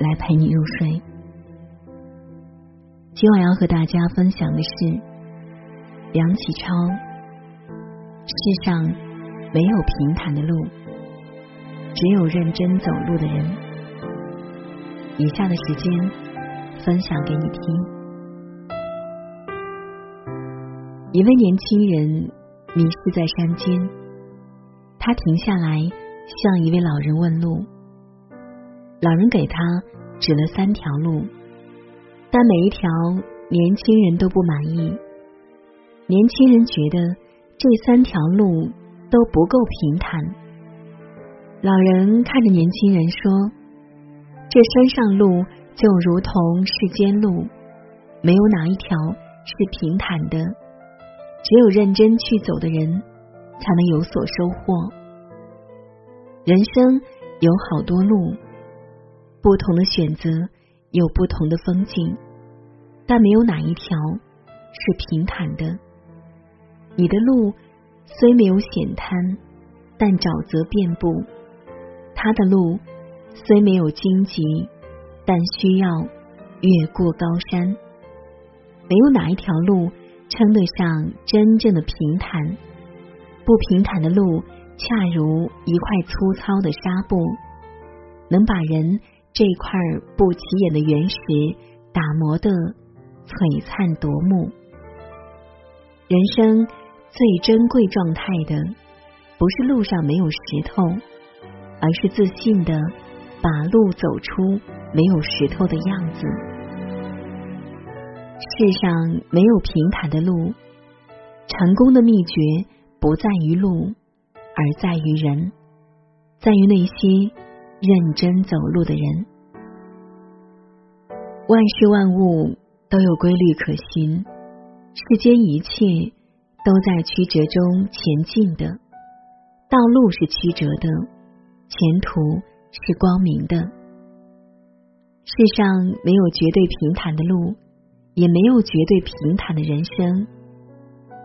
来陪你入睡。今晚要和大家分享的是梁启超：世上没有平坦的路，只有认真走路的人。以下的时间分享给你听。一位年轻人迷失在山间，他停下来向一位老人问路。老人给他指了三条路，但每一条年轻人都不满意。年轻人觉得这三条路都不够平坦。老人看着年轻人说：“这山上路就如同世间路，没有哪一条是平坦的。只有认真去走的人，才能有所收获。人生有好多路。”不同的选择有不同的风景，但没有哪一条是平坦的。你的路虽没有险滩，但沼泽遍布；他的路虽没有荆棘，但需要越过高山。没有哪一条路称得上真正的平坦。不平坦的路，恰如一块粗糙的纱布，能把人。这块不起眼的原石打磨的璀璨夺目。人生最珍贵状态的，不是路上没有石头，而是自信的把路走出没有石头的样子。世上没有平坦的路，成功的秘诀不在于路，而在于人，在于那些。认真走路的人，万事万物都有规律可循，世间一切都在曲折中前进的。道路是曲折的，前途是光明的。世上没有绝对平坦的路，也没有绝对平坦的人生。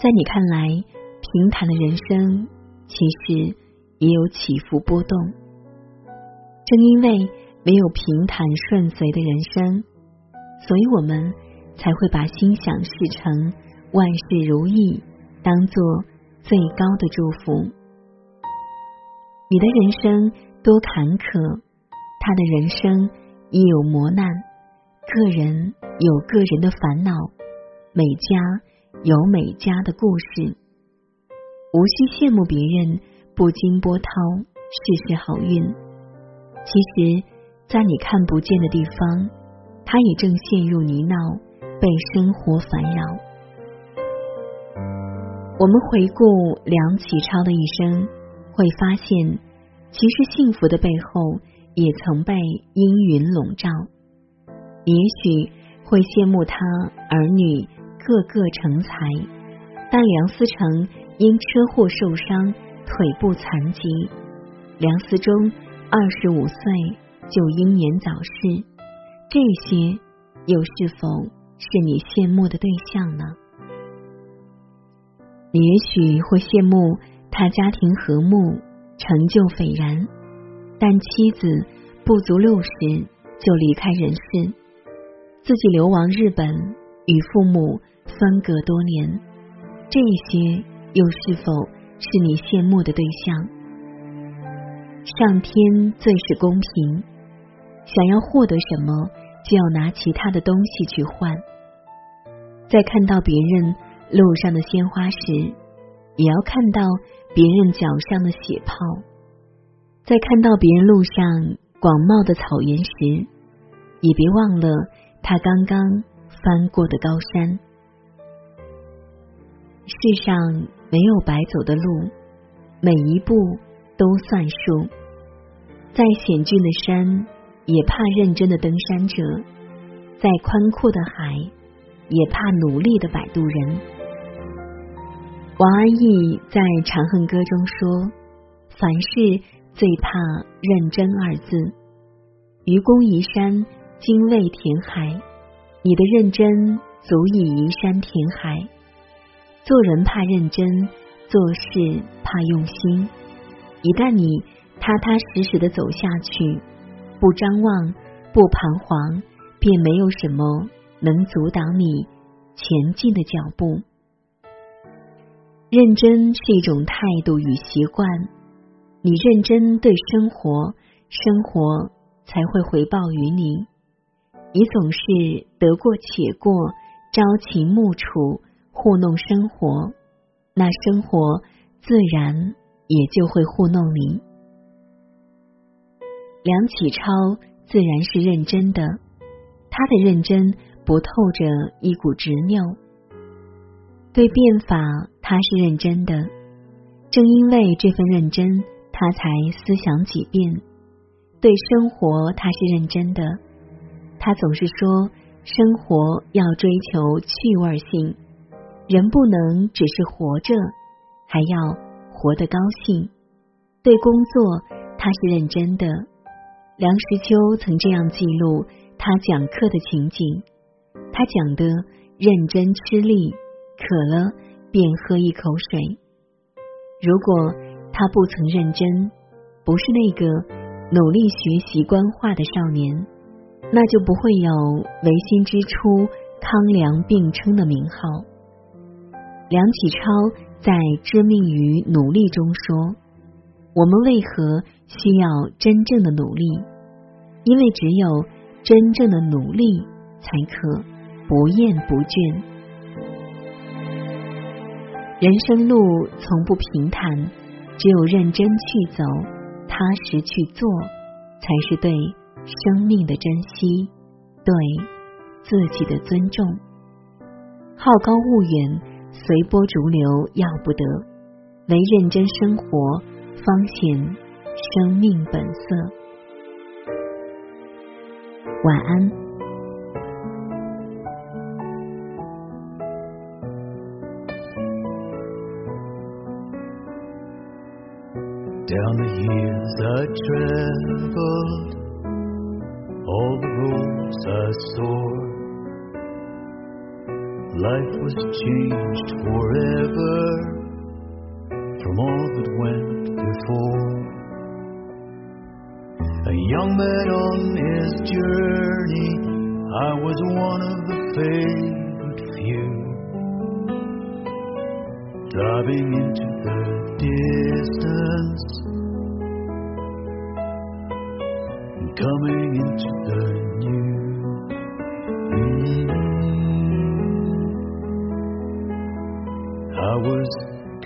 在你看来，平坦的人生其实也有起伏波动。正因为没有平坦顺遂的人生，所以我们才会把心想事成、万事如意当做最高的祝福。你的人生多坎坷，他的人生亦有磨难。个人有个人的烦恼，每家有每家的故事。无需羡慕别人不经波涛，事事好运。其实，在你看不见的地方，他也正陷入泥淖，被生活烦扰。我们回顾梁启超的一生，会发现，其实幸福的背后也曾被阴云笼罩。也许会羡慕他儿女个个成才，但梁思成因车祸受伤，腿部残疾。梁思忠。二十五岁就英年早逝，这些又是否是你羡慕的对象呢？你也许会羡慕他家庭和睦，成就斐然，但妻子不足六十就离开人世，自己流亡日本，与父母分隔多年，这些又是否是你羡慕的对象？上天最是公平，想要获得什么，就要拿其他的东西去换。在看到别人路上的鲜花时，也要看到别人脚上的血泡；在看到别人路上广袤的草原时，也别忘了他刚刚翻过的高山。世上没有白走的路，每一步。都算数，再险峻的山，也怕认真的登山者；再宽阔的海，也怕努力的摆渡人。王安忆在《长恨歌》中说：“凡事最怕认真二字。愚公移山，精卫填海。你的认真足以移山填海。做人怕认真，做事怕用心。一旦你踏踏实实的走下去。”不张望，不彷徨，便没有什么能阻挡你前进的脚步。认真是一种态度与习惯，你认真对生活，生活才会回报于你。你总是得过且过，朝秦暮楚，糊弄生活，那生活自然也就会糊弄你。梁启超自然是认真的，他的认真不透着一股执拗。对变法，他是认真的，正因为这份认真，他才思想几变。对生活，他是认真的，他总是说生活要追求趣味性，人不能只是活着，还要活得高兴。对工作，他是认真的。梁实秋曾这样记录他讲课的情景：他讲的认真吃力，渴了便喝一口水。如果他不曾认真，不是那个努力学习官话的少年，那就不会有维新之初康梁并称的名号。梁启超在《知命于努力》中说：“我们为何需要真正的努力？”因为只有真正的努力，才可不厌不倦。人生路从不平坦，只有认真去走，踏实去做，才是对生命的珍惜，对自己的尊重。好高骛远，随波逐流要不得，唯认真生活，方显生命本色。晚安。Down the years I traveled, all the roads I saw, life was changed forever from all that went young man on his journey, I was one of the favored few. Diving into the distance and coming into the new. I was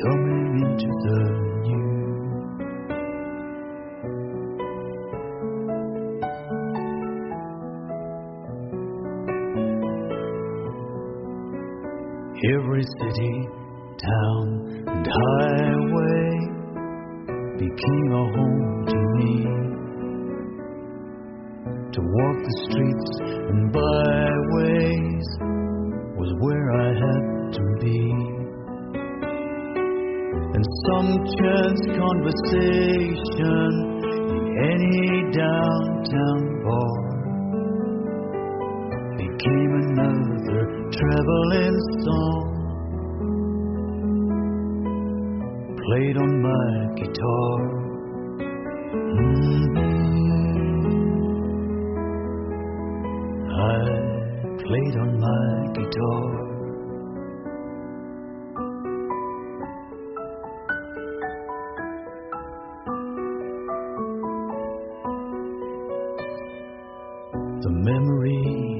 coming into the became a home to me. To walk the streets and byways was where I had to be. And some chance conversation in any downtown bar became another traveling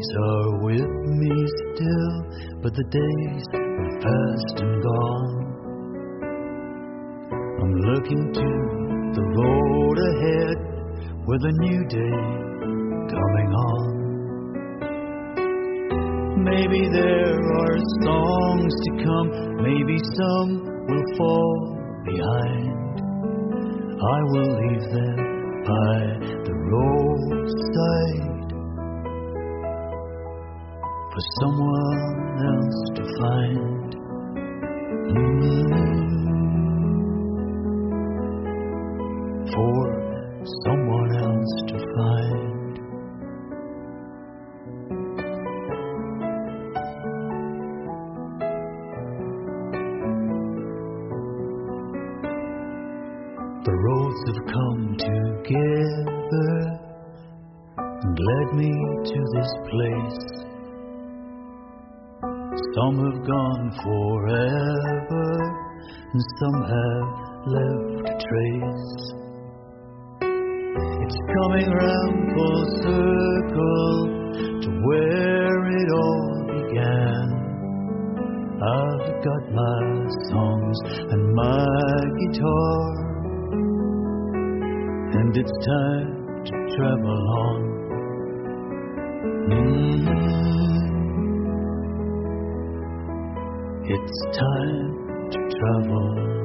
memories are with me still, but the days are past and gone. I'm looking to the road ahead with a new day coming on. Maybe there are songs to come, maybe some will fall behind. I will leave them by the roadside for someone else to find. Mm. For someone else to find. The roads have come together and led me to this place. Some have gone forever, and some have left a trace. It's coming round full circle to where it all began. I've got my songs and my guitar and it's time to travel on. Mm. It's time to travel.